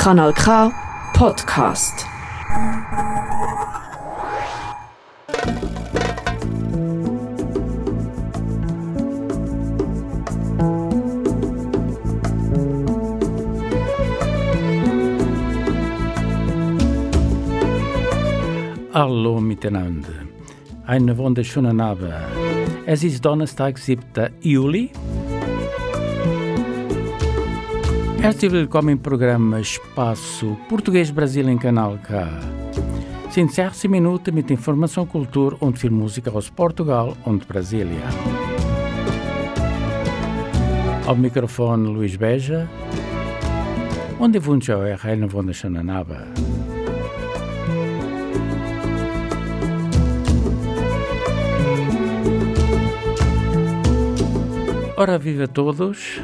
Kanal K Podcast. Hallo miteinander. Eine wunderschöne Abend. Es ist Donnerstag, 7. Juli. Herzlich willkommen im Programm Espaço Português Brasil em Canal K. Sind 60 Minuten mit Information, Kultur und viel Musik aus Portugal und Brasília. Ao Mikrofon Luís Beja und ich wünsche euch einen wunderschönen Abend. Ora, viva todos,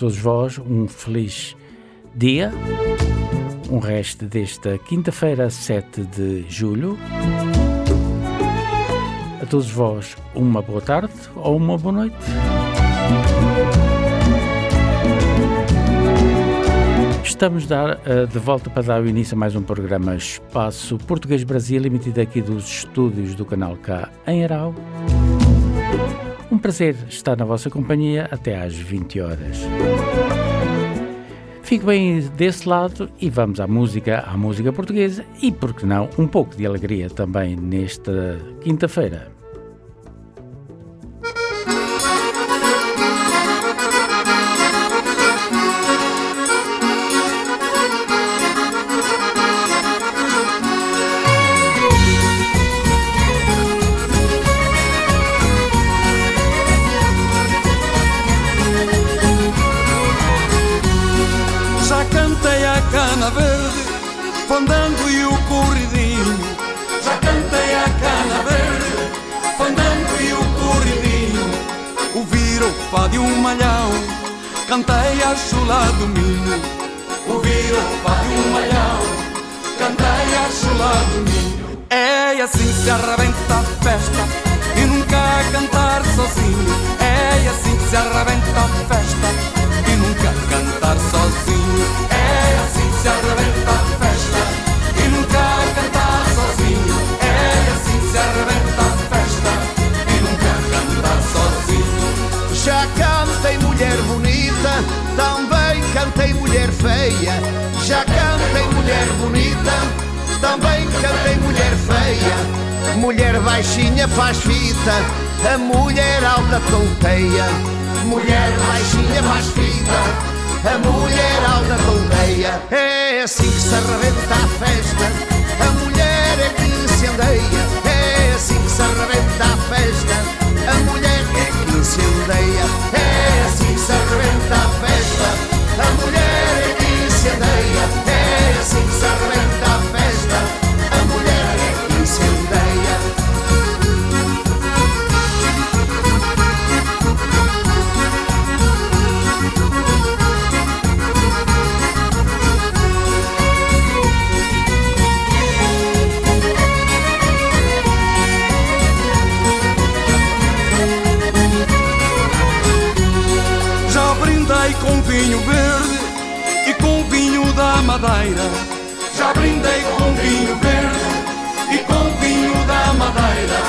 todos vós, um feliz dia, um resto desta quinta-feira, 7 de julho. A todos vós, uma boa tarde ou uma boa noite. Estamos uh, de volta para dar o início a mais um programa Espaço Português Brasil, emitido aqui dos estúdios do Canal K em Arau. Prazer estar na vossa companhia até às 20 horas. Fique bem desse lado e vamos à música, à música portuguesa e, por que não, um pouco de alegria também nesta quinta-feira. E o corridinho. Já cantei a cana verde, fandango e o corridinho. Ouvir o pá de um malhão, cantei a chula do minho. Ouvir o pá de um malhão, cantei a chula do minho. É assim que se arrebenta a festa, e nunca cantar sozinho. É assim que se arrebenta a festa e nunca cantar sozinho. É assim que se arrebenta também cantei mulher feia. Já cantei mulher bonita, também cantei mulher feia. Mulher baixinha faz fita, a mulher alta tonteia. Mulher baixinha faz fita, a mulher alta tonteia. É assim que se arrebenta a festa, a mulher é que se andeia. É assim que se arrebenta a festa, a mulher é que incendeia. É assim que se arrebenta a festa, a mulher é que incendeia. É assim que se arrebenta madeira. Já brindei com vinho verde e com vinho da madeira.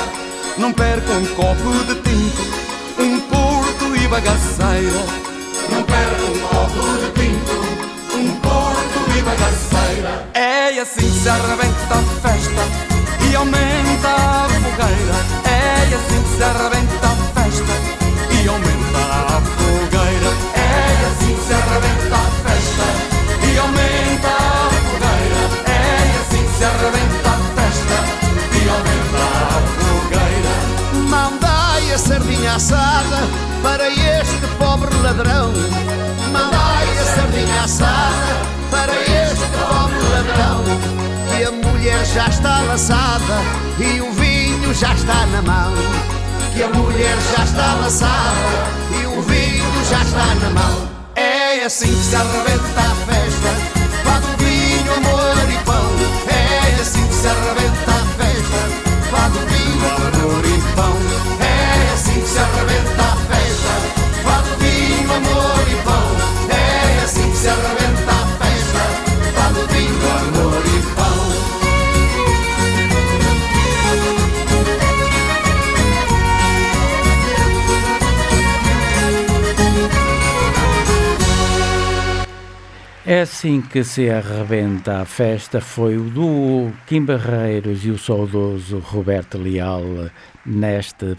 Não perco um copo de tinto, um porto e bagaceira. Não perco um copo de tinto, um porto e bagaceira. É assim que se arrebenta a festa e aumenta a fogueira. É assim que se arrebenta a festa e aumenta a assada para este pobre ladrão. Mandai a sardinha assada para este pobre ladrão. E a mulher já está laçada e o vinho já está na mão. Que a mulher já está laçada e o vinho já está na mão. É assim que se arrebenta a festa. Fado, vinho, amor e pão. É assim que se arrebenta a festa. Fado, vinho, amor e pão. É assim que se arrebenta a festa. Foi o duo Kim Barreiros e o saudoso Roberto Leal nesta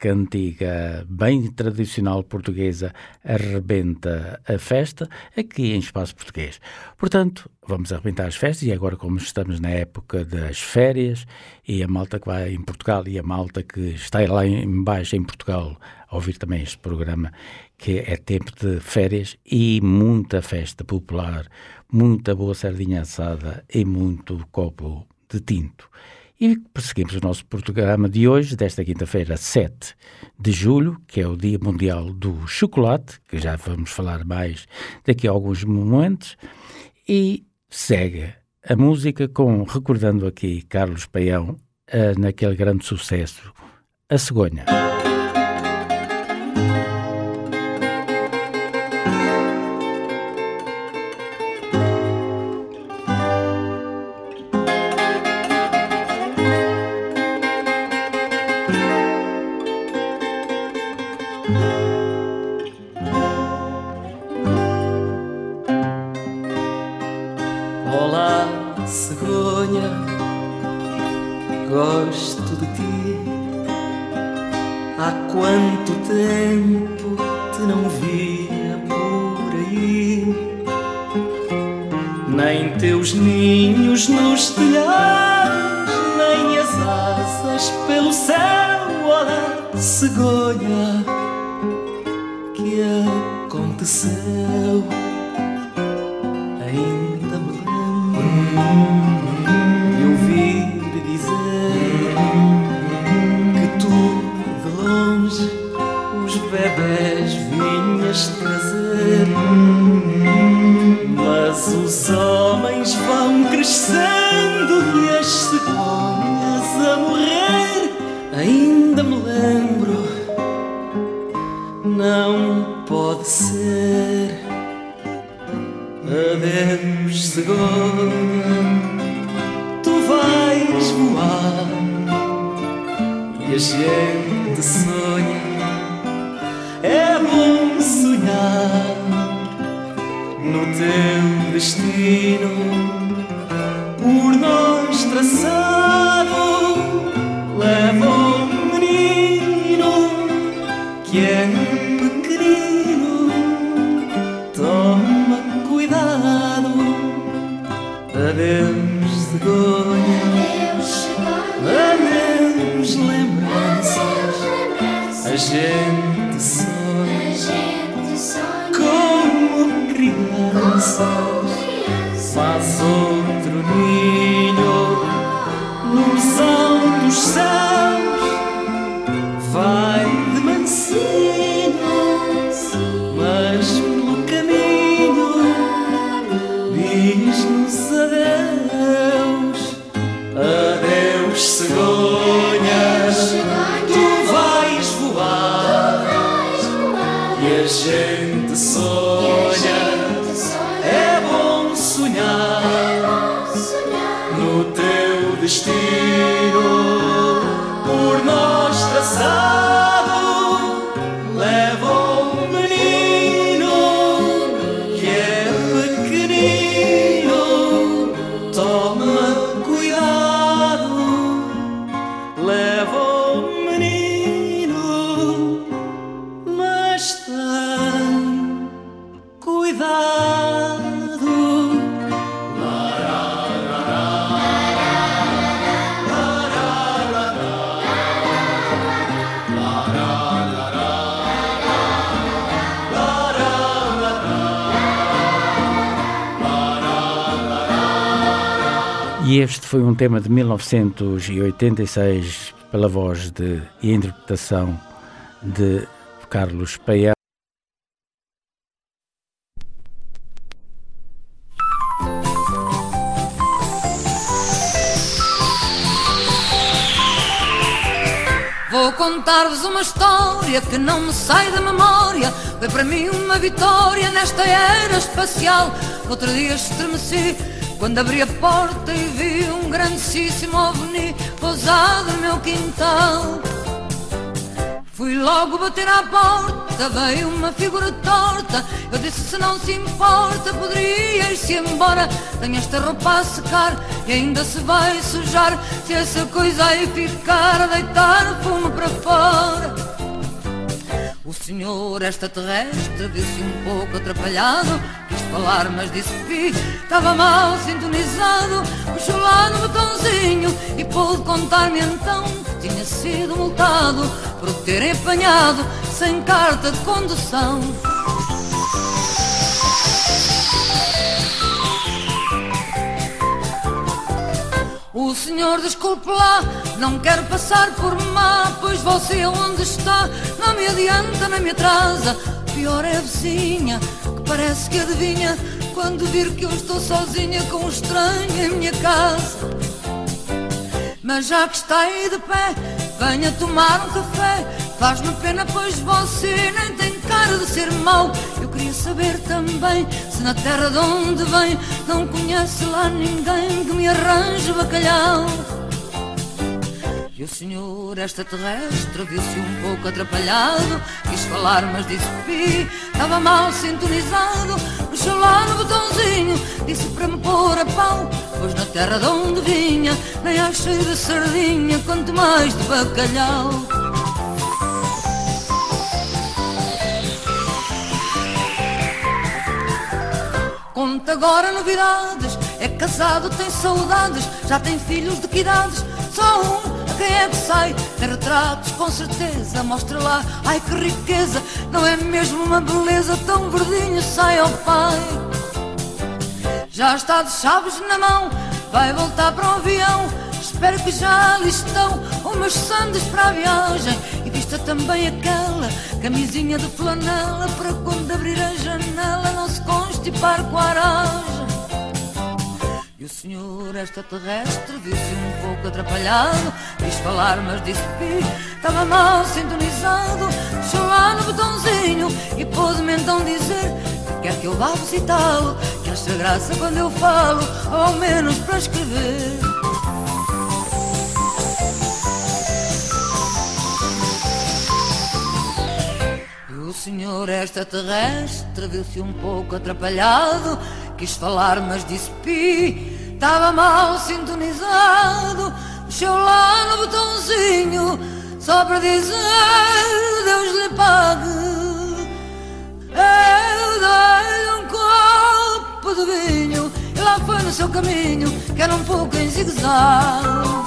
cantiga bem tradicional portuguesa arrebenta a festa aqui em espaço português. Portanto, vamos arrebentar as festas e agora como estamos na época das férias e a malta que vai em Portugal e a malta que está lá embaixo em Portugal a ouvir também este programa que é tempo de férias e muita festa popular, muita boa sardinha assada e muito copo de tinto. E prosseguimos o nosso programa de hoje, desta quinta-feira, 7 de julho, que é o Dia Mundial do Chocolate, que já vamos falar mais daqui a alguns momentos, e segue a música com, recordando aqui Carlos Paião, uh, naquele grande sucesso, A Cegonha. a gente sonha. É bom sonhar no teu destino, por nós traçado. Leva gente. E este foi um tema de 1986 pela voz de, e interpretação de Carlos Paião. Vou contar-vos uma história que não me sai da memória. Foi para mim uma vitória nesta era espacial. Outro dia estremeci quando abri a porta e vi um grandíssimo ovni pousado no meu quintal Fui logo bater à porta veio uma figura torta. Eu disse: Se não se importa, poderia ir-se embora. Tenho esta roupa a secar e ainda se vai sujar. Se essa coisa aí ficar deitar fumo para fora. O senhor extraterrestre viu-se um pouco atrapalhado Quis falar mas disse que estava mal sintonizado. Puxou lá no botãozinho e pôde contar-me então Que tinha sido multado por ter apanhado sem carta de condução O senhor desculpe lá, não quero passar por má Pois você onde está, não me adianta, nem me atrasa. Pior é a vizinha, que parece que adivinha Quando vir que eu estou sozinha com um estranho em minha casa. Mas já que está aí de pé, venha tomar um café Faz-me pena, pois você nem tem cara de ser mau. Eu queria saber também se na terra de onde vem Não conhece lá ninguém que me arranje bacalhau. E o senhor extraterrestre viu-se um pouco atrapalhado Quis falar mas disse pi Estava mal sintonizado Mexeu lá no botãozinho Disse para me pôr a pau Na terra de onde vinha Nem achei de sardinha Quanto mais de bacalhau Conta agora novidades É casado, tem saudades Já tem filhos de que idades? Só um quem é que sai? Tem retratos, com certeza, mostra lá, ai que riqueza, não é mesmo uma beleza tão verdinho, sai ao pai. Já está de chaves na mão, vai voltar para o avião, espero que já ali estão umas sandes para a viagem. E vista também aquela camisinha de flanela para quando abrir a janela não se constipar com a aragem. E o senhor extraterrestre viu-se um pouco atrapalhado Quis falar mas disse pi Estava mal sintonizado. Puxou lá no botãozinho E pôde-me então dizer Que quer que eu vá visitá-lo Acha graça quando eu falo ao menos para escrever. E o senhor extraterrestre viu-se um pouco atrapalhado Quis falar mas disse pi Estava mal sintonizado Mexeu lá no botãozinho Só para dizer Deus lhe pague. Eu dei um copo de vinho E lá foi no seu caminho Que era um pouco em zigue-zague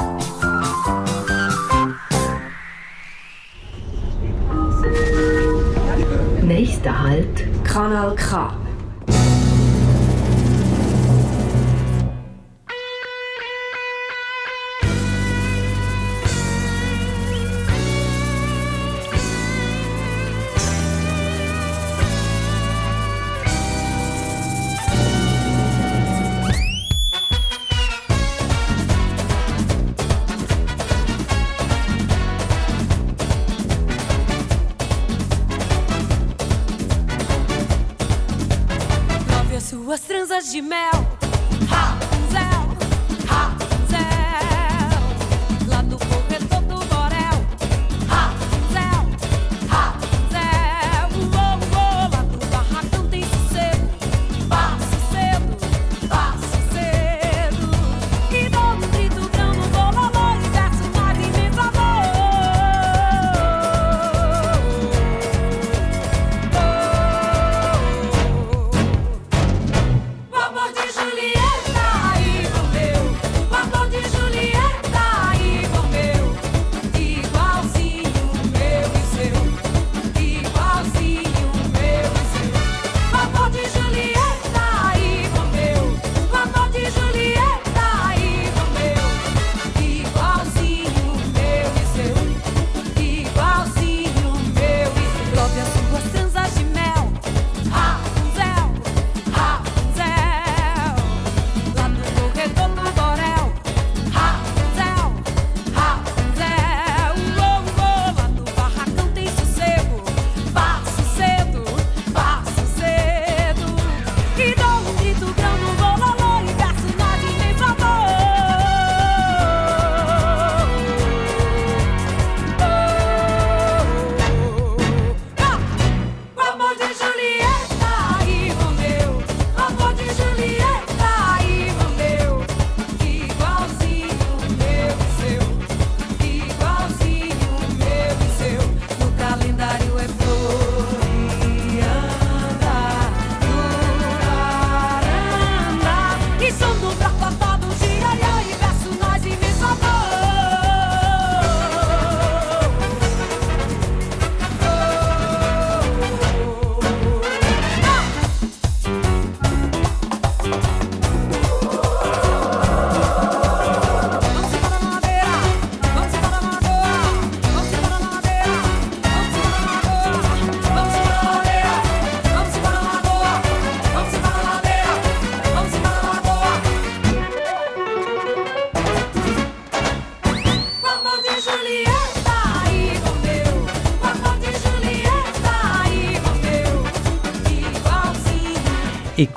Nächster Halt, Kanal K.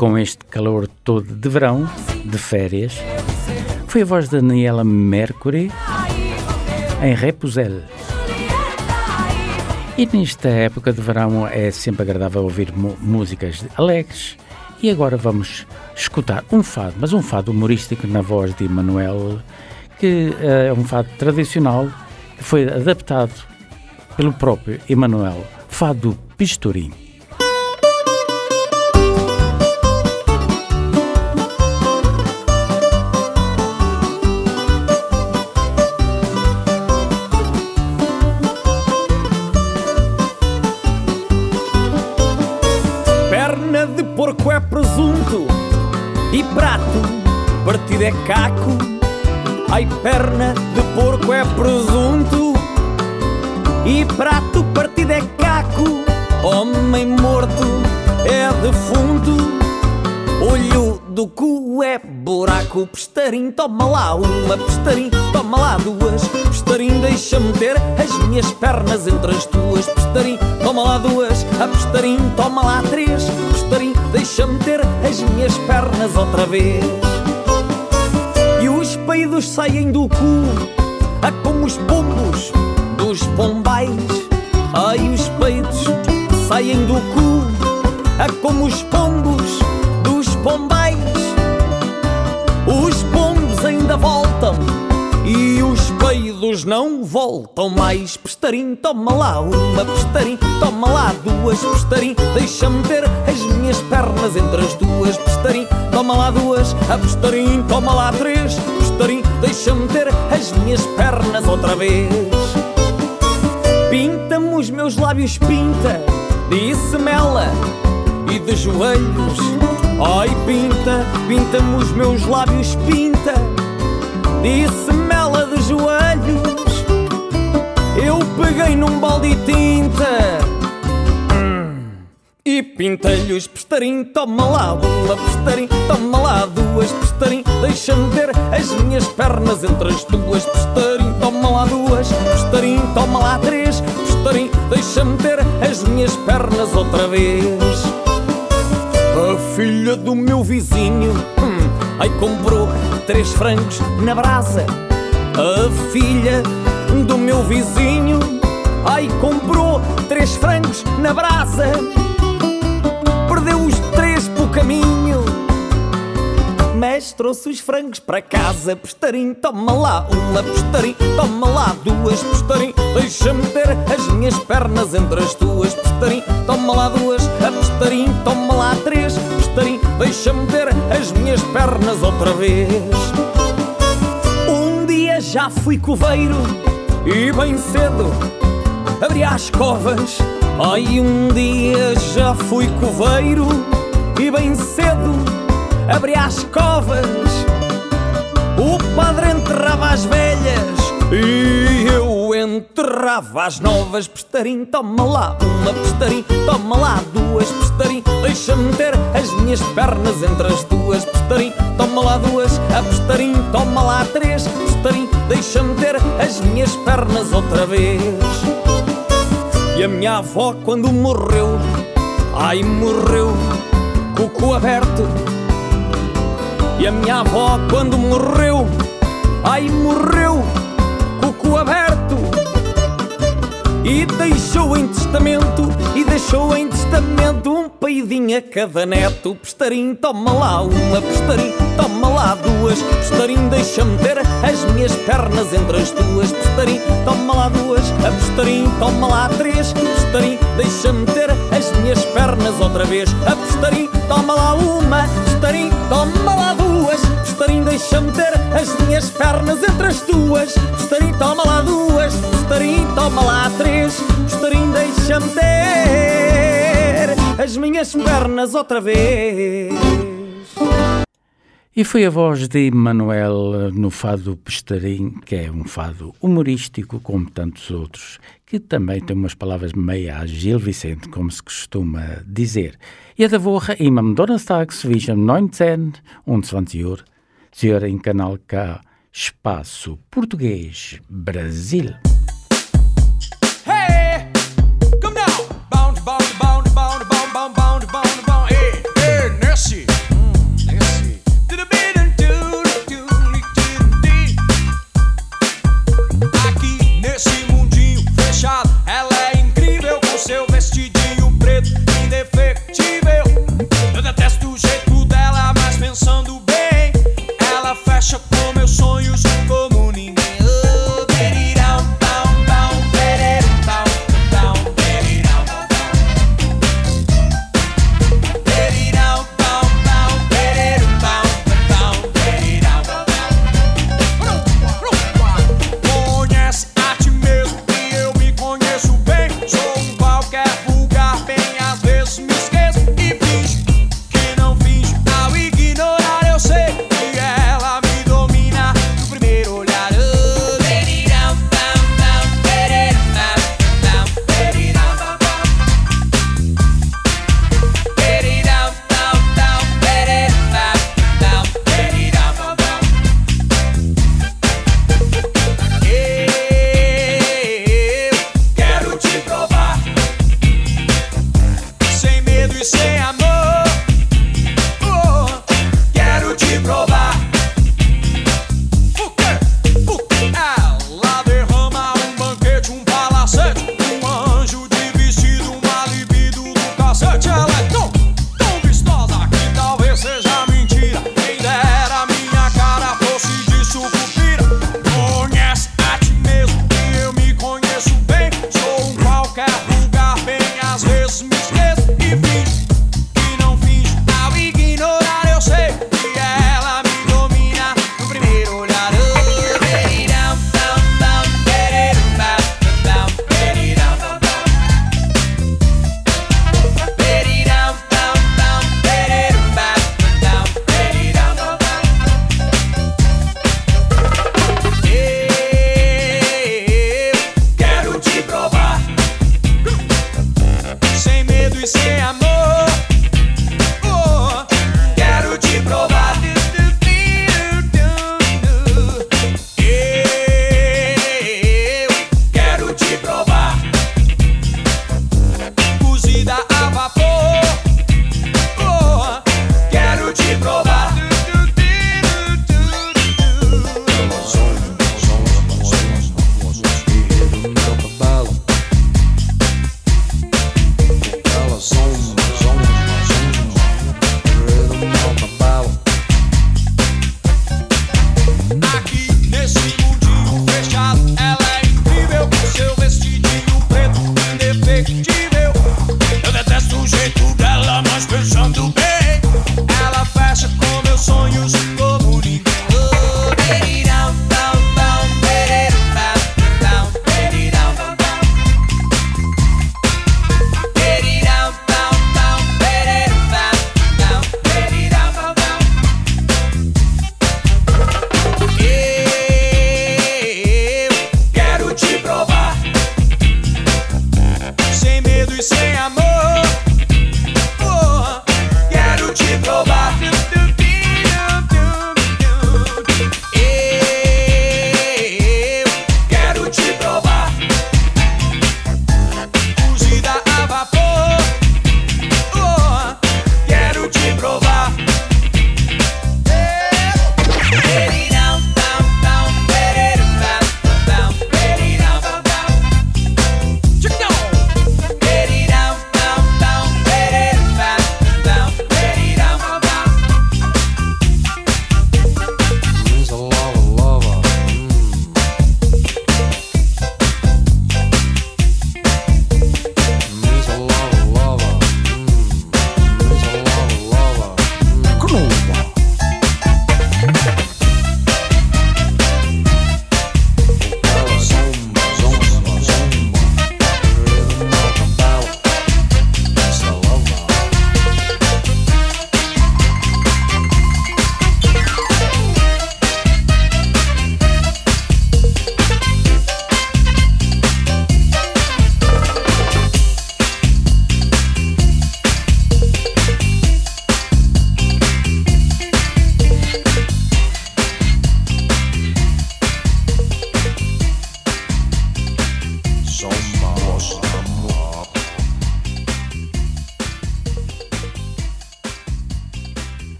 com este calor todo de verão, de férias, foi a voz de Daniela Mercury em Repuzel. E nesta época de verão é sempre agradável ouvir músicas alegres. E agora vamos escutar um fado, mas um fado humorístico na voz de Emanuel, que eh, é um fado tradicional que foi adaptado pelo próprio Emanuel, fado Pistorim. Partido é caco. Ai, perna de porco é presunto e prato, partido é caco. Homem morto é defunto, olho do cu é buraco. Pestarim, toma lá uma, pestarim, toma lá duas. Pestarim, deixa-me ter as minhas pernas entre as tuas. Pestarim, toma lá duas. A pestarim, toma lá três. Pestarim, deixa-me ter as minhas pernas outra vez. Os peidos saem do cu, a como os pombos dos pombais. Ai, os peidos saem do cu, a como os pombos dos pombais. Os pombos ainda voltam não voltam mais. Pestarim, toma lá uma, pestarim, toma lá duas, pestarim, deixa-me ter as minhas pernas entre as duas, pestarim, toma lá duas, a pestarim, toma lá três, pestarim, deixa-me ter as minhas pernas outra vez. Pinta-me os meus lábios, pinta, disse Mela, e de joelhos. Ai, pinta, pinta-me os meus lábios, pinta, disse Mela joelhos. Eu peguei num balde de tinta hum, e pintei-lhe os pestarim. Toma lá uma pestarim, toma lá duas pestarim. Deixa-me ver as minhas pernas entre as tuas pestarim. Toma lá duas pestarim, toma lá três pestarim. Deixa-me ter as minhas pernas outra vez. A filha do meu vizinho, hum, ai comprou três francos na brasa. A filha do meu vizinho, ai comprou três francos na brasa. Perdeu os três pelo caminho, mas trouxe os frangos para casa. Pestarim, toma lá uma pestarim, toma lá duas pestarim. Deixa-me ter as minhas pernas entre as tuas pestarim, toma lá duas, a toma lá três pestarim. Deixa-me ter as minhas pernas outra vez. Já fui coveiro e bem cedo abri as covas. Ai, um dia já fui coveiro e bem cedo abri as covas. O padre enterrava as velhas e eu enterrava as novas. Pestarim, toma lá uma pestarim, toma lá duas pestarim. Deixa-me ter as minhas pernas entre as tuas. Pestarim, toma lá duas, a pestarim, toma lá três. Pestarim, deixa-me ter as minhas pernas outra vez. E a minha avó, quando morreu, ai morreu, com o cu aberto. E a minha avó, quando morreu, ai morreu, com aberto. E deixou em testamento, e deixou em testamento um peidinho a cada neto. Pestarim, toma lá uma, pestarim, toma lá duas. Pestarim, deixa-me ter as minhas pernas entre as tuas. Pestarim, toma lá duas, a pestarim, toma lá três. Pestarim, deixa-me ter as minhas pernas outra vez. A pestarim, toma lá uma, pestarim, toma lá duas. Pestarim, deixa-me ter as minhas pernas entre as tuas. Pestarim, toma lá duas, pestarim, toma lá três. Pestarim, deixa-me ter as minhas pernas outra vez. E foi a voz de Manuel no fado Pestarim, que é um fado humorístico, como tantos outros, que também tem umas palavras meia a Gil Vicente, como se costuma dizer. Jede Woche immer am Donnerstag zwischen 19 und 20 Uhr, Senhor em Canal K, Espaço Português Brasil. Bound, bound, bound,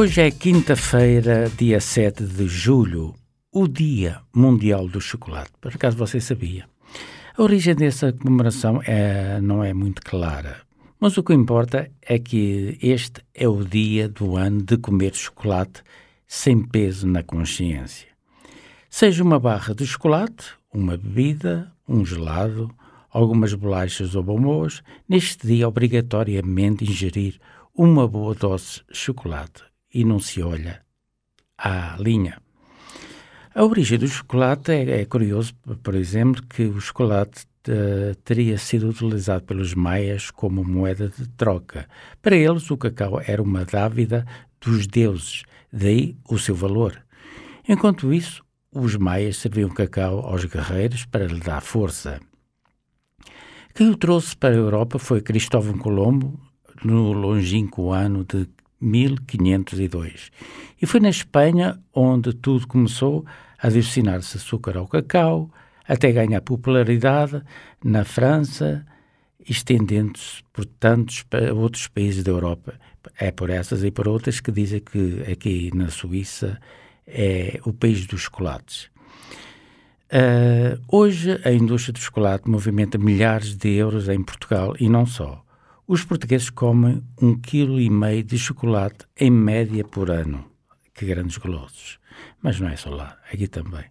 Hoje é quinta-feira, dia 7 de julho, o Dia Mundial do Chocolate. Por acaso você sabia? A origem dessa comemoração é, não é muito clara, mas o que importa é que este é o dia do ano de comer chocolate sem peso na consciência. Seja uma barra de chocolate, uma bebida, um gelado, algumas bolachas ou bombons, neste dia obrigatoriamente ingerir uma boa dose de chocolate e não se olha à linha. A origem do chocolate é, é curioso, por exemplo, que o chocolate uh, teria sido utilizado pelos maias como moeda de troca. Para eles, o cacau era uma dávida dos deuses, daí o seu valor. Enquanto isso, os maias serviam cacau aos guerreiros para lhe dar força. Quem o trouxe para a Europa foi Cristóvão Colombo, no longínquo ano de 1502. E foi na Espanha onde tudo começou a adicionar-se açúcar ao cacau, até ganhar popularidade na França, estendendo-se por tantos outros países da Europa. É por essas e por outras que dizem que aqui na Suíça é o país dos chocolates. Uh, hoje a indústria do chocolate movimenta milhares de euros em Portugal e não só. Os portugueses comem um quilo e meio de chocolate em média por ano. Que grandes golosos. Mas não é só lá, aqui também.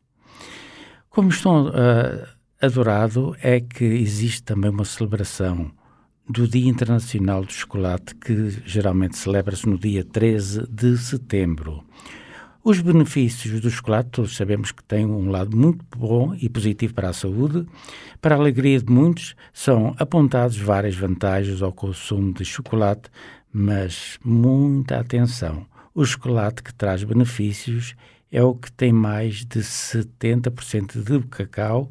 Como estão uh, adorado é que existe também uma celebração do Dia Internacional do Chocolate, que geralmente celebra-se no dia 13 de setembro. Os benefícios do chocolate, todos sabemos que tem um lado muito bom e positivo para a saúde. Para a alegria de muitos, são apontados várias vantagens ao consumo de chocolate, mas muita atenção. O chocolate que traz benefícios é o que tem mais de 70% de cacau,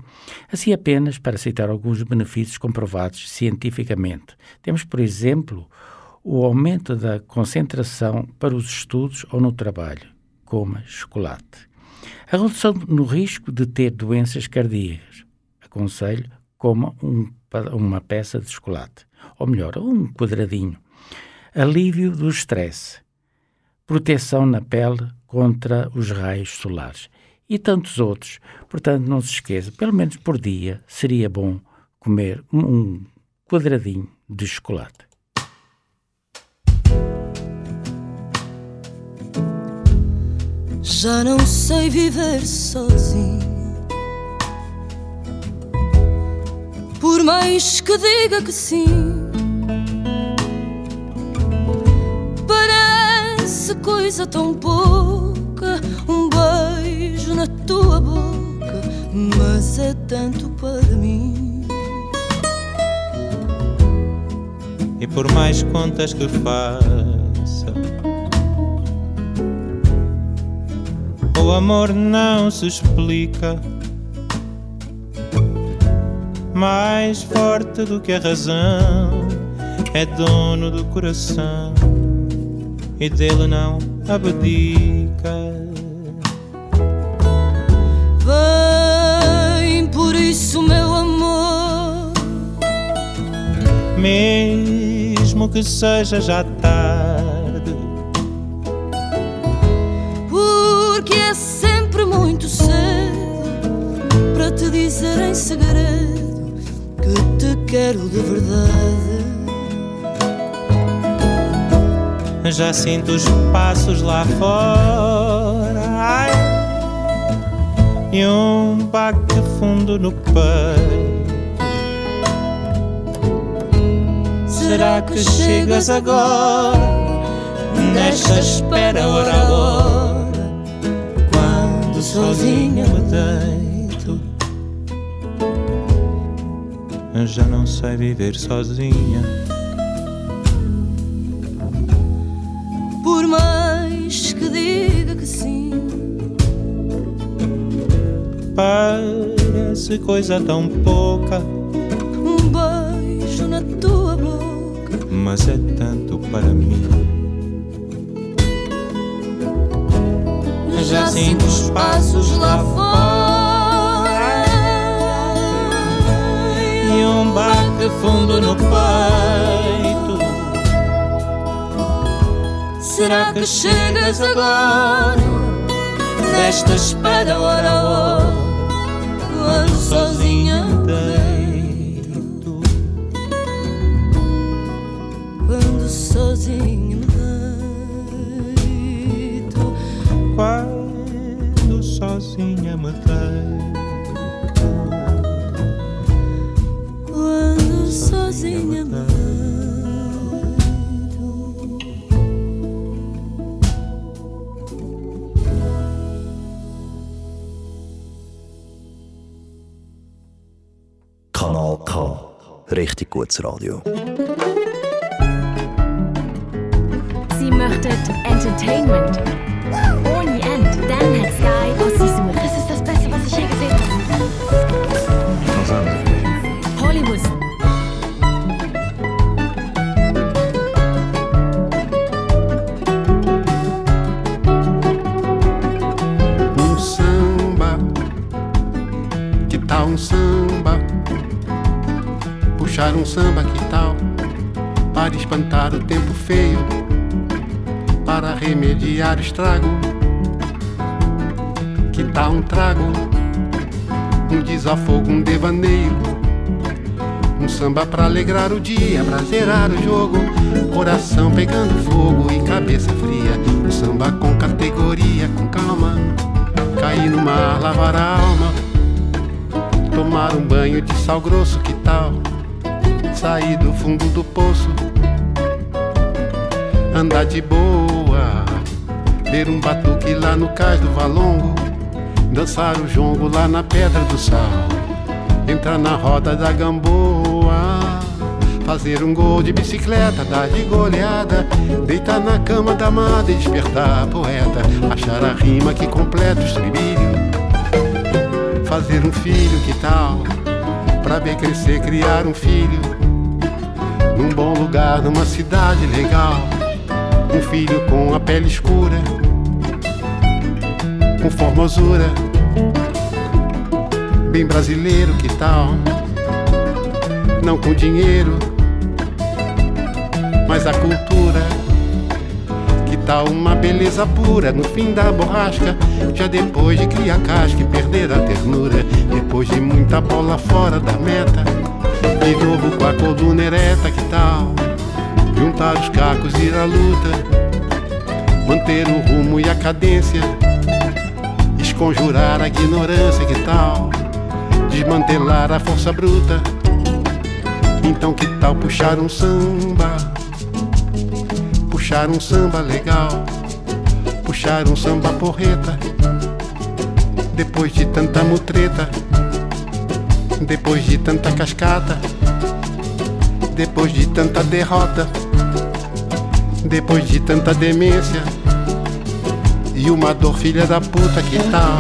assim apenas para citar alguns benefícios comprovados cientificamente. Temos, por exemplo, o aumento da concentração para os estudos ou no trabalho coma chocolate. A redução no risco de ter doenças cardíacas. Aconselho, coma um, uma peça de chocolate. Ou melhor, um quadradinho. Alívio do estresse. Proteção na pele contra os raios solares. E tantos outros. Portanto, não se esqueça, pelo menos por dia, seria bom comer um quadradinho de chocolate. Já não sei viver sozinho. Por mais que diga que sim, parece coisa tão pouca. Um beijo na tua boca, mas é tanto para mim. E por mais contas que faz o amor não se explica. Mais forte do que a razão, é dono do coração e dele não abdica. Vem por isso, meu amor. Mesmo que seja já tarde, dizer em segredo que te quero de verdade. já sinto os passos lá fora. Ai, e um baque fundo no peito. Será que chegas agora? Nesta espera, hora a hora, quando sozinha me deito. Eu já não sei viver sozinha. Por mais que diga que sim, Parece coisa tão pouca, um beijo na tua boca. mas é tanto para mim. Já sinto os passos lá fora um baque fundo no peito. Será que chegas agora? Nesta espera, hora a hora, sozinha deito. Quando sozinha deito. Quando sozinha me. Sozinha me. Kanal K. Richtig gutes Radio. Sie möchten Entertainment. Espantar o tempo feio, para remediar o estrago. Que tal um trago? Um desafogo, um devaneio. Um samba pra alegrar o dia, pra zerar o jogo. Coração pegando fogo e cabeça fria. Um samba com categoria, com calma. Cair no mar, lavar a alma. Tomar um banho de sal grosso, que tal? Sair do fundo do poço. Andar de boa. Ver um batuque lá no cais do Valongo. Dançar o jongo lá na Pedra do Sal. Entrar na roda da gamboa. Fazer um gol de bicicleta, dar de goleada. Deitar na cama da amada e despertar a poeta. Achar a rima que completa o estribilho. Fazer um filho, que tal? Pra ver crescer, criar um filho. Num bom lugar, numa cidade legal. Um filho com a pele escura. Com formosura. Bem brasileiro, que tal? Não com dinheiro, mas a cultura. Que tal uma beleza pura no fim da borrasca? Já depois de criar casca e perder a ternura. Depois de muita bola fora da meta. De novo com a coluna ereta, que tal? Juntar os cacos e ir à luta. Manter o rumo e a cadência. Esconjurar a ignorância, que tal? Desmantelar a força bruta. Então que tal puxar um samba? Puxar um samba legal. puxar um samba porreta. Depois de tanta mutreta, depois de tanta cascata, depois de tanta derrota, depois de tanta demência e uma dor filha da puta que tal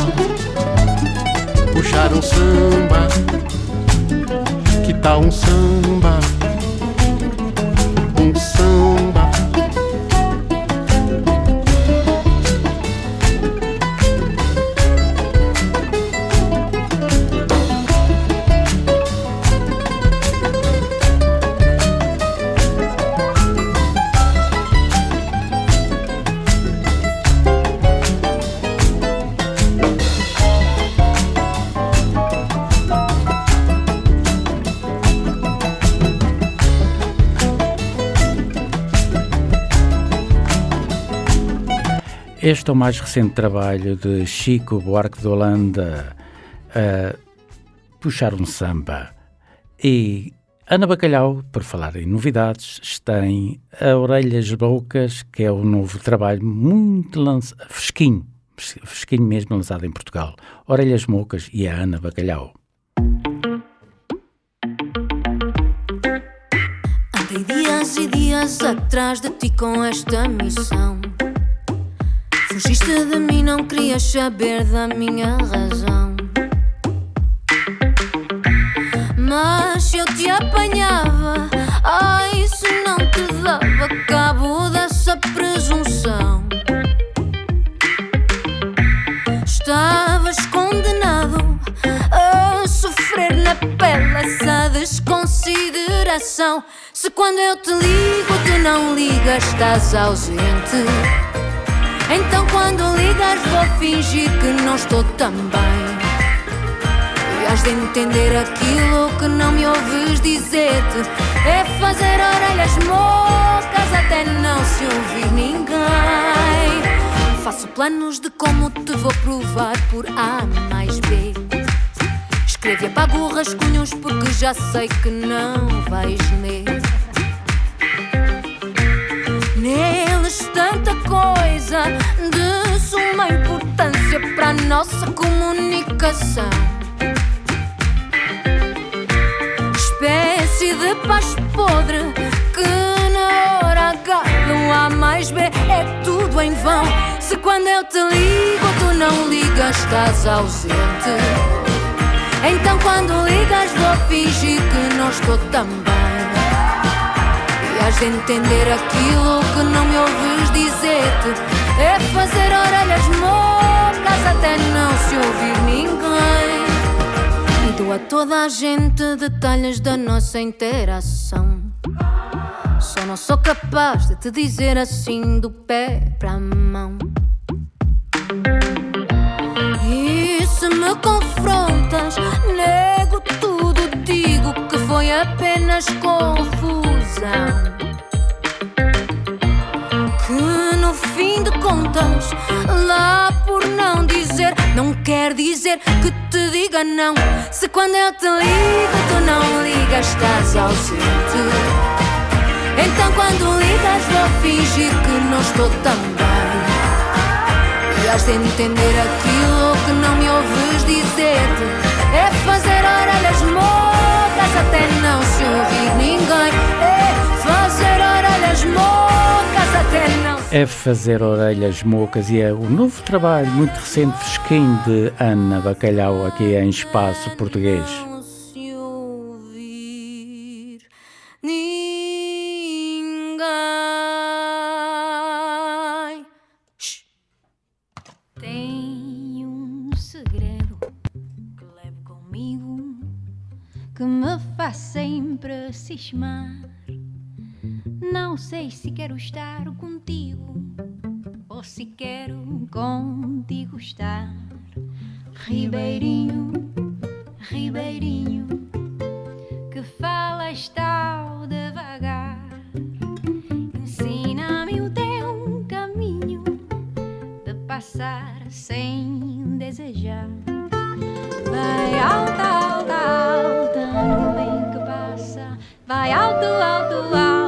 puxar um samba, que tal um samba, Este é o mais recente trabalho de Chico Buarque de Holanda, a puxar um samba. E Ana Bacalhau, por falar em novidades, tem a Orelhas Bocas, que é o novo trabalho muito lançado, fresquinho, fresquinho mesmo lançado em Portugal. Orelhas Mocas e a Ana Bacalhau. Andei dias e dias atrás de ti com esta missão. Fugiste de mim, não querias saber da minha razão. Mas se eu te apanhava, ai, isso não te dava cabo dessa presunção. Estavas condenado a sofrer na pele essa desconsideração. Se quando eu te ligo, tu não ligas, estás ausente. Então quando ligas vou fingir que não estou tão bem. E has de entender aquilo que não me ouves dizer-te. É fazer orelhas mocas até não se ouvir ninguém. Faço planos de como te vou provar por A mais B. Escrevo e apago rascunhos porque já sei que não vais ler tanta coisa de suma importância para a nossa comunicação. Espécie de paz podre que na hora H do A mais B é tudo em vão. Se quando eu te ligo tu não ligas, estás ausente. Então quando ligas vou fingir que não estou tão bem. E has de entender aquilo que não me ouves dizer-te É fazer orelhas mocas até não se ouvir ninguém. E dou a toda a gente detalhes da nossa interação. Só não sou capaz de te dizer assim do pé para a mão. E se me confrontas, nego tudo, digo que foi apenas confusão. Fim de contas, lá por não dizer, não quer dizer que te diga não. Se quando eu te ligo, tu não ligas, estás ausente. Então quando ligas, vou fingir que não estou tão bem. E has de entender aquilo que não me ouves dizer-te É fazer orelhas mocas até não se ouvir ninguém É fazer orelhas mocas até não É fazer orelhas mocas e é o novo trabalho muito recente, fresquinho de Ana Bacalhau aqui em Espaço Português. que me faz sempre cismar. Não sei se quero estar contigo ou se quero contigo estar. Ribeirinho, Ribeirinho, que falas tal devagar. Ensina-me o teu caminho de passar sem desejar. Vai alta, alta, alta, nuvem que passa. Vai alto, alto, alto,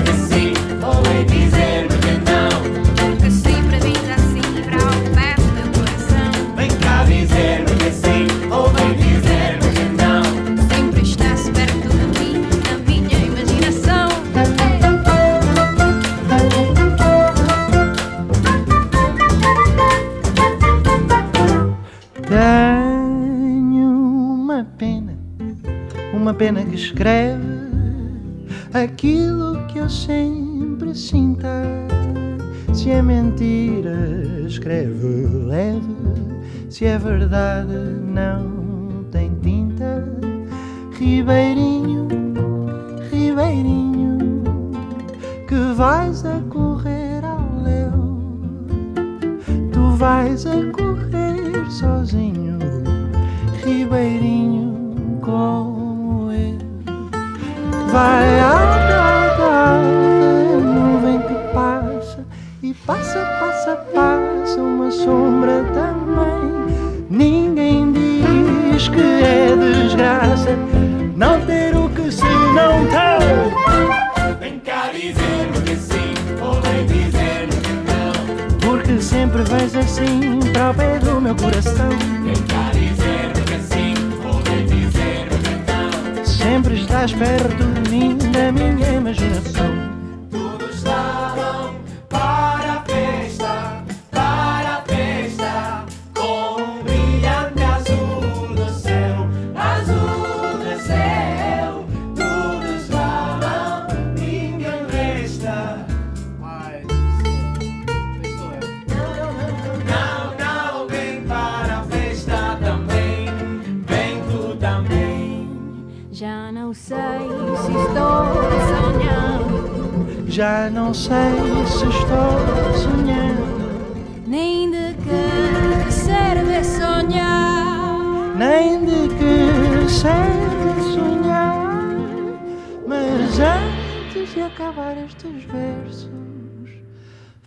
uma pena que escreve aquilo que eu sempre sinta. Se é mentira, escreve leve. Se é verdade, não tem tinta. Ribeirinho, Ribeirinho, que vais a correr ao léu. Tu vais a correr sozinho, Ribeirinho, Vai alta, nuvem que passa e passa, passa, passa uma sombra também. Ninguém diz que é desgraça não ter o que se não tem. Vem cá dizer-me que sim, ou vem dizer-me que não. Porque sempre vens assim para o pé do meu coração. Vem cá dizer-me que sim, ou vem dizer-me que não. Sempre estás perto de mim, da minha imaginação. Todos não sei se estou sonhando, nem de que serve sonhar. nem de que serve sonhar. Mas antes de acabar estes versos,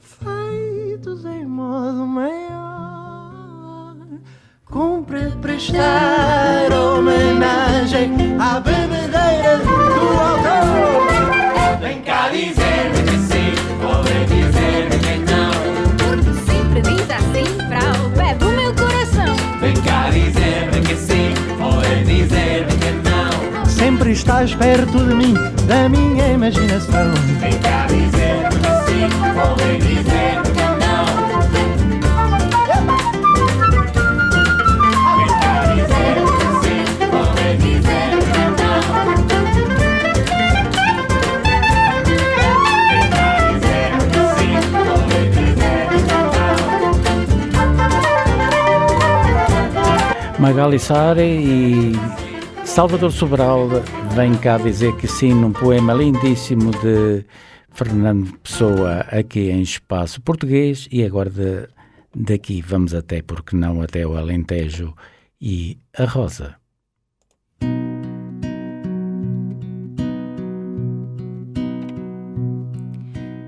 feitos em modo maior, cumpre prestar Estás perto de mim, da minha imaginação. Vem cá dizer-me que sim, ou vem dizer-me que. Magali Sare e Salvador Sobral vem cá dizer que sim num poema lindíssimo de Fernando Pessoa aqui em espaço português e agora de, daqui vamos até, porque não até o Alentejo e a Rosa.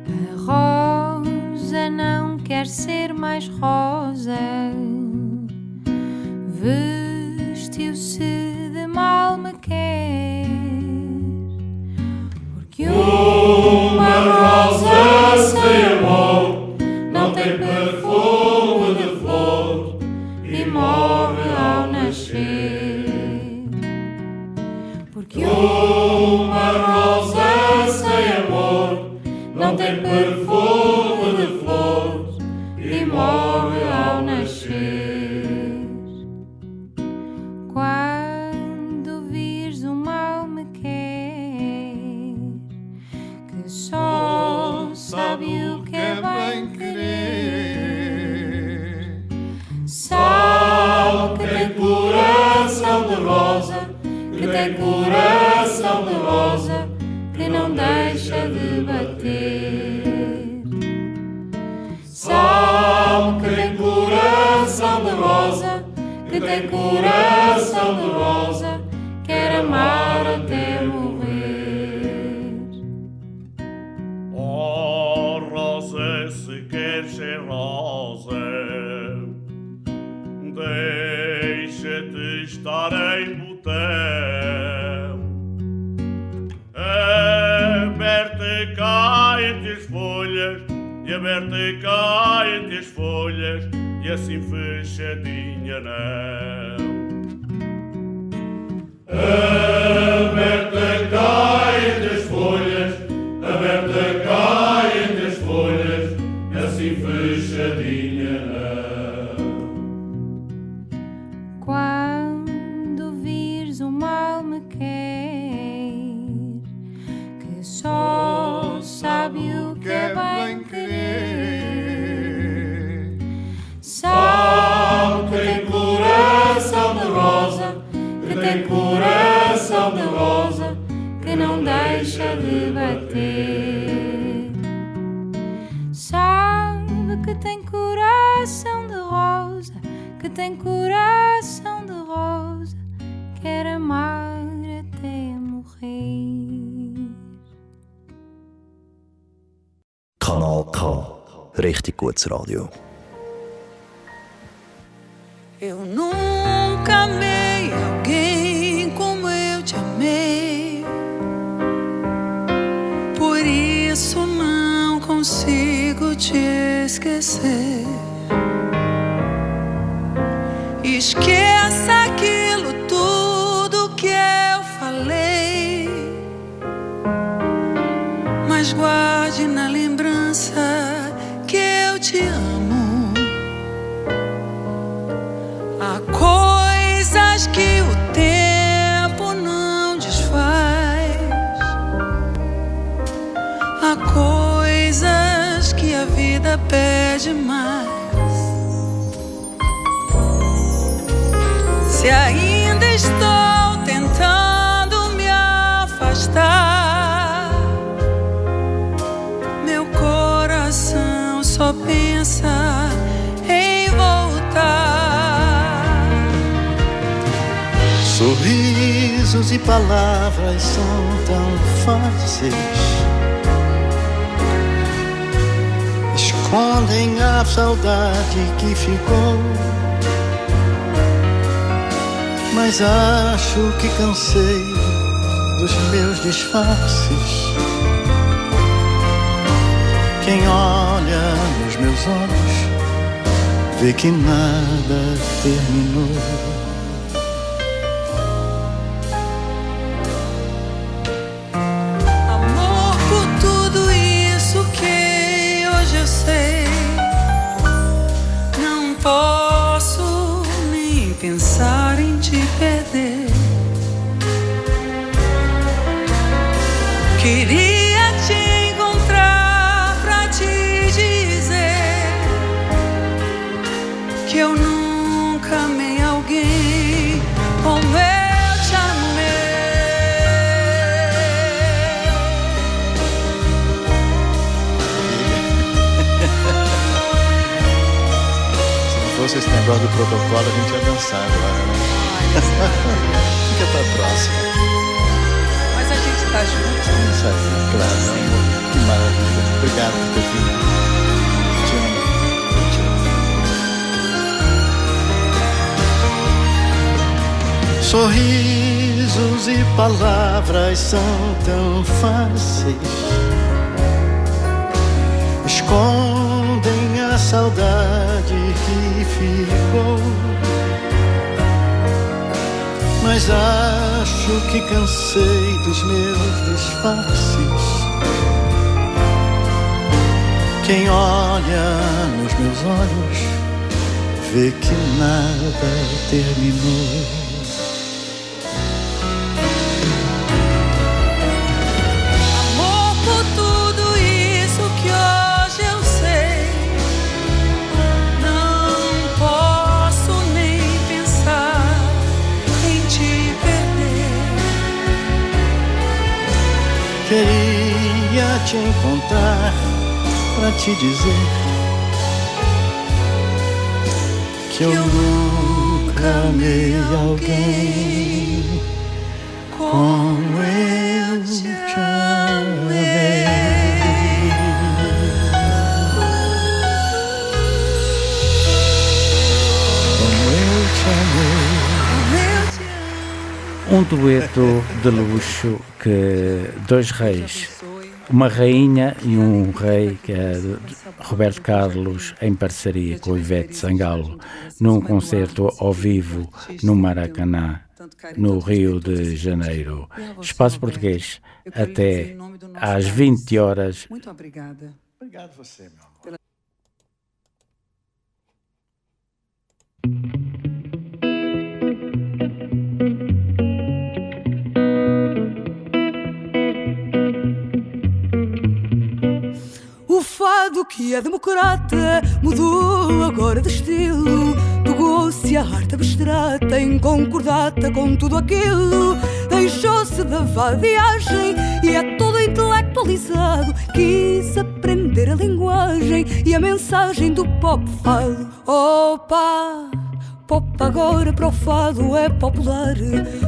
A rosa não quer ser mais rosa. Porque uma rosa sem amor não tem perfume assim fechadinha não. Eu nunca amei alguém como eu te amei. Por isso não consigo te esquecer. Palavras são tão fáceis. Escondem a saudade que ficou. Mas acho que cansei dos meus disfarces. Quem olha nos meus olhos vê que nada terminou. Protocolo, a gente ia dançar agora, né? Fica pra próxima. Mas a gente tá junto. Isso aí, claro, meu amor. Que maravilha. Obrigado por ter vindo. Te amo. Te amo. Sorrisos e palavras são tão fáceis. Escondem a saudade que ficou. Mas acho que cansei dos meus disfarces. Quem olha nos meus olhos vê que nada terminou. Encontrar pra te dizer que eu nunca amei alguém como eu te amei. Como eu te amei. Um dueto de luxo que dois reis, uma rainha e um rei, que é Roberto Carlos, em parceria com Ivete Sangalo, num concerto ao vivo no Maracanã, no Rio de Janeiro. Espaço Português, até às 20 horas. Muito obrigada. Obrigado você, meu amor. Fado que é democrata mudou agora de estilo. Pegou-se a arte abstrata em concordata com tudo aquilo. Deixou-se da vadiagem e é todo intelecto alcoolizado. Quis aprender a linguagem e a mensagem do pop fado. Opa! Pop agora para o fado é popular.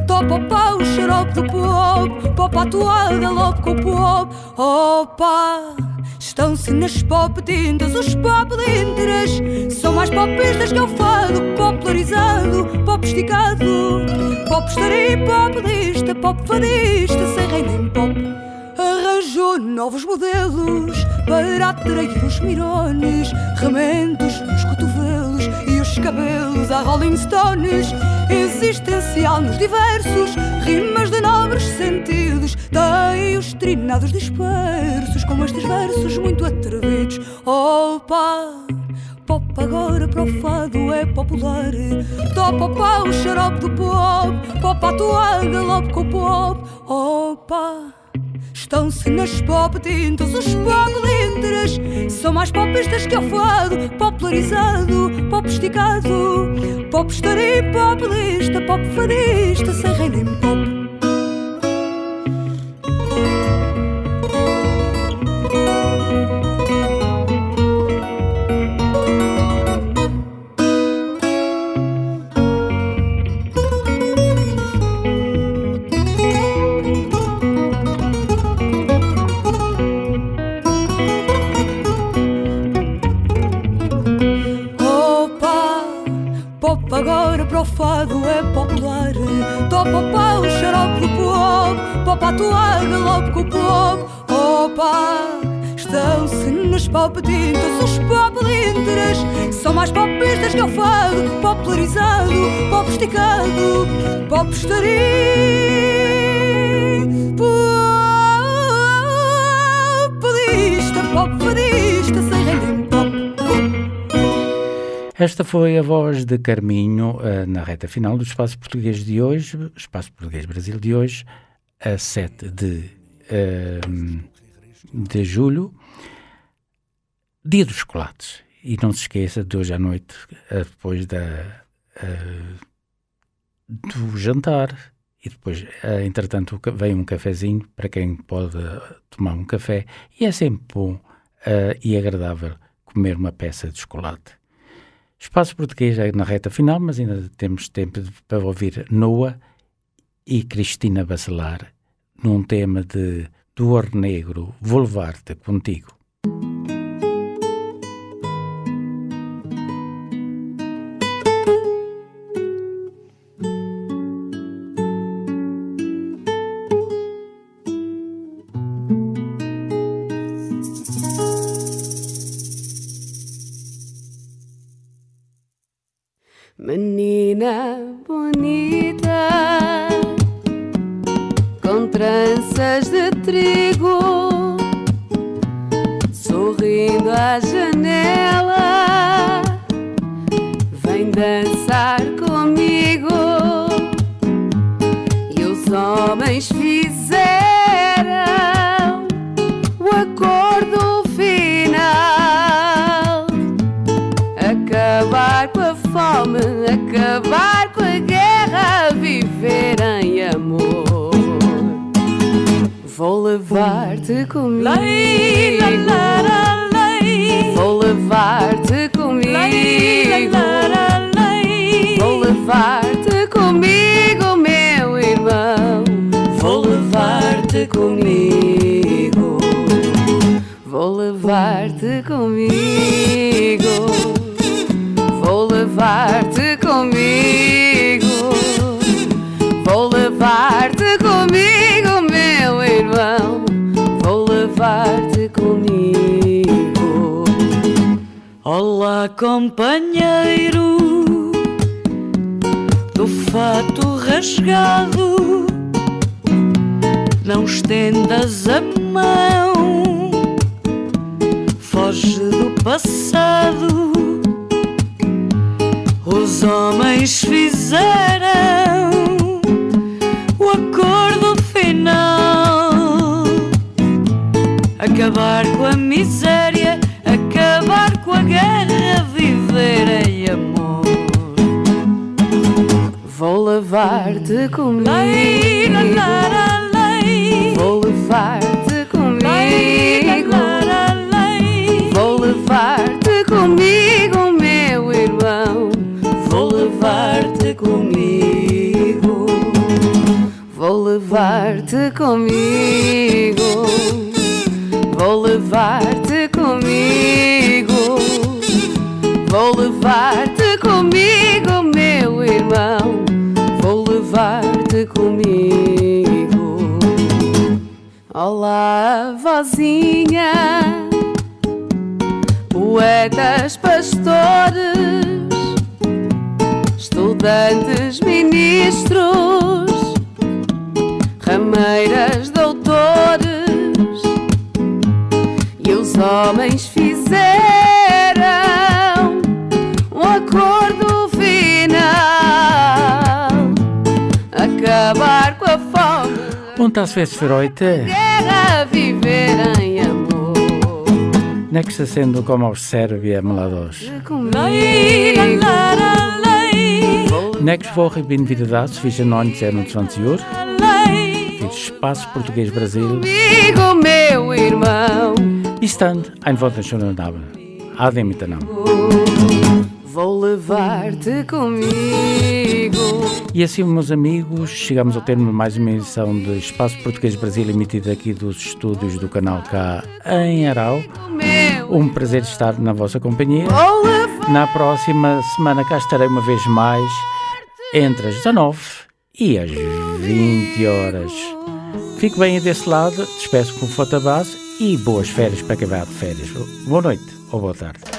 Topa o pau, xarope do pop Pop à toada, com o pop Opa! Estão-se nas pop tintas os pop lintras São mais popistas que o fado. Popularizado, pop esticado. Pop estaria pop lista Pop fadista, sem rei nem pop. Arranjou novos modelos Para atrair os mirones. Remendos nos cotovelos os cabelos a Rolling Stones. Existencial nos diversos Rimas de nobres sentidos. Tem os trinados dispersos Com estes versos muito atrevidos. Opa! Pop agora para o fado é popular. Topa o pau, xarope do pop Pop à toada, logo com o pop Opa! Estão-se nas pop tintas os pop São mais popistas que o fado Popularizado, pop esticado. Pop estaria pop lista Pop fadista, sem rei nem pop toada, logo com o pop Opa, estão-se nas pop tintas Os pop lintras São mais popistas que o fado Popularizado, pop esticado Pop estaria Populista, pop fadista Sem pop Esta foi a voz de Carminho eh, na reta final do Espaço Português de hoje, Espaço Português Brasil de hoje, a 7 de, eh, de julho, dia dos chocolates. E não se esqueça de hoje à noite, eh, depois da, eh, do jantar, e depois, eh, entretanto, vem um cafezinho para quem pode tomar um café, e é sempre bom eh, e agradável comer uma peça de chocolate. Espaço Português é na reta final, mas ainda temos tempo para ouvir Noah e Cristina Bacelar num tema de do Ouro Negro, Vou Levar-te Contigo. levar-te comigo. Vou levar-te comigo. Vou levar-te comigo, meu irmão. Vou levar-te comigo. Vou levar-te comigo. Vou levar-te comigo. Vou levar poetas, pastores, estudantes, ministros, rameiras, doutores. E os homens tas Westfreude. viver em amor. Nek se sendo como observia mladosh. Next Woche bin wieder da zwischen 19 und 20 Uhr. Für Espaço Português Brasil. Amigo, meu irmão. Bis dann, einen wunderschönen não. Ademita não vou levar-te comigo. E assim, meus amigos, chegamos ao termo de mais uma edição de Espaço Português Brasil, emitida aqui dos estúdios do canal K em Aral. Um prazer estar na vossa companhia. Na próxima semana cá estarei uma vez mais entre as 19 e as 20 horas. Fique bem desse lado, despeço com foto base e boas férias para quem vai de férias. Boa noite ou boa tarde.